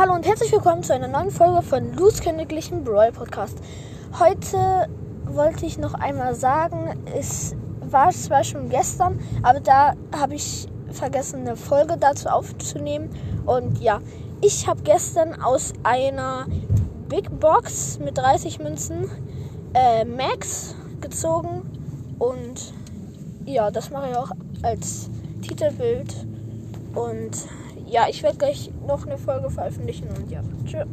Hallo und herzlich willkommen zu einer neuen Folge von Luz Königlichen Brawl Podcast. Heute wollte ich noch einmal sagen, es war zwar schon gestern, aber da habe ich vergessen, eine Folge dazu aufzunehmen. Und ja, ich habe gestern aus einer Big Box mit 30 Münzen äh, Max gezogen. Und ja, das mache ich auch als Titelbild. Und ja, ich werde gleich noch eine Folge veröffentlichen und ja, tschüss.